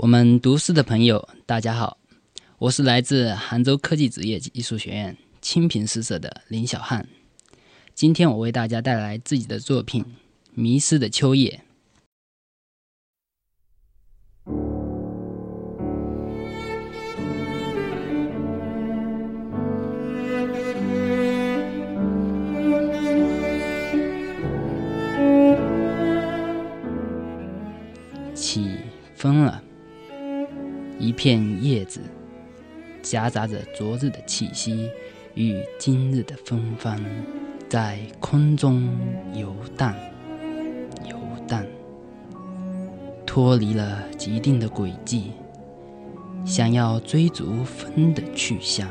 我们读诗的朋友，大家好，我是来自杭州科技职业艺术学院清平诗社的林小汉。今天我为大家带来自己的作品《迷失的秋叶》。起风了。一片叶子，夹杂着昨日的气息与今日的芬芳，在空中游荡，游荡，脱离了既定的轨迹，想要追逐风的去向。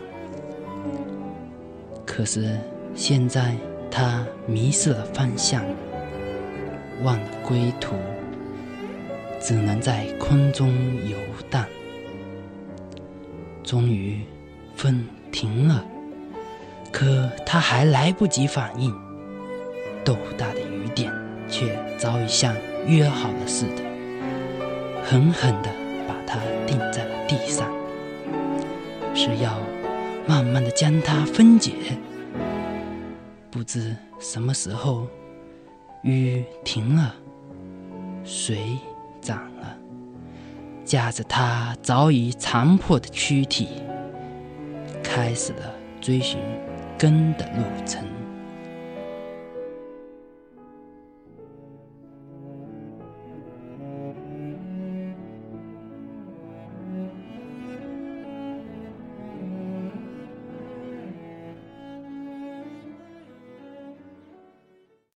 可是现在，它迷失了方向，忘了归途，只能在空中游荡。终于，风停了，可他还来不及反应，豆大的雨点却早已像约好了似的，狠狠地把它钉在了地上，是要慢慢的将它分解。不知什么时候，雨停了，水涨了。架着他早已残破的躯体，开始了追寻根的路程。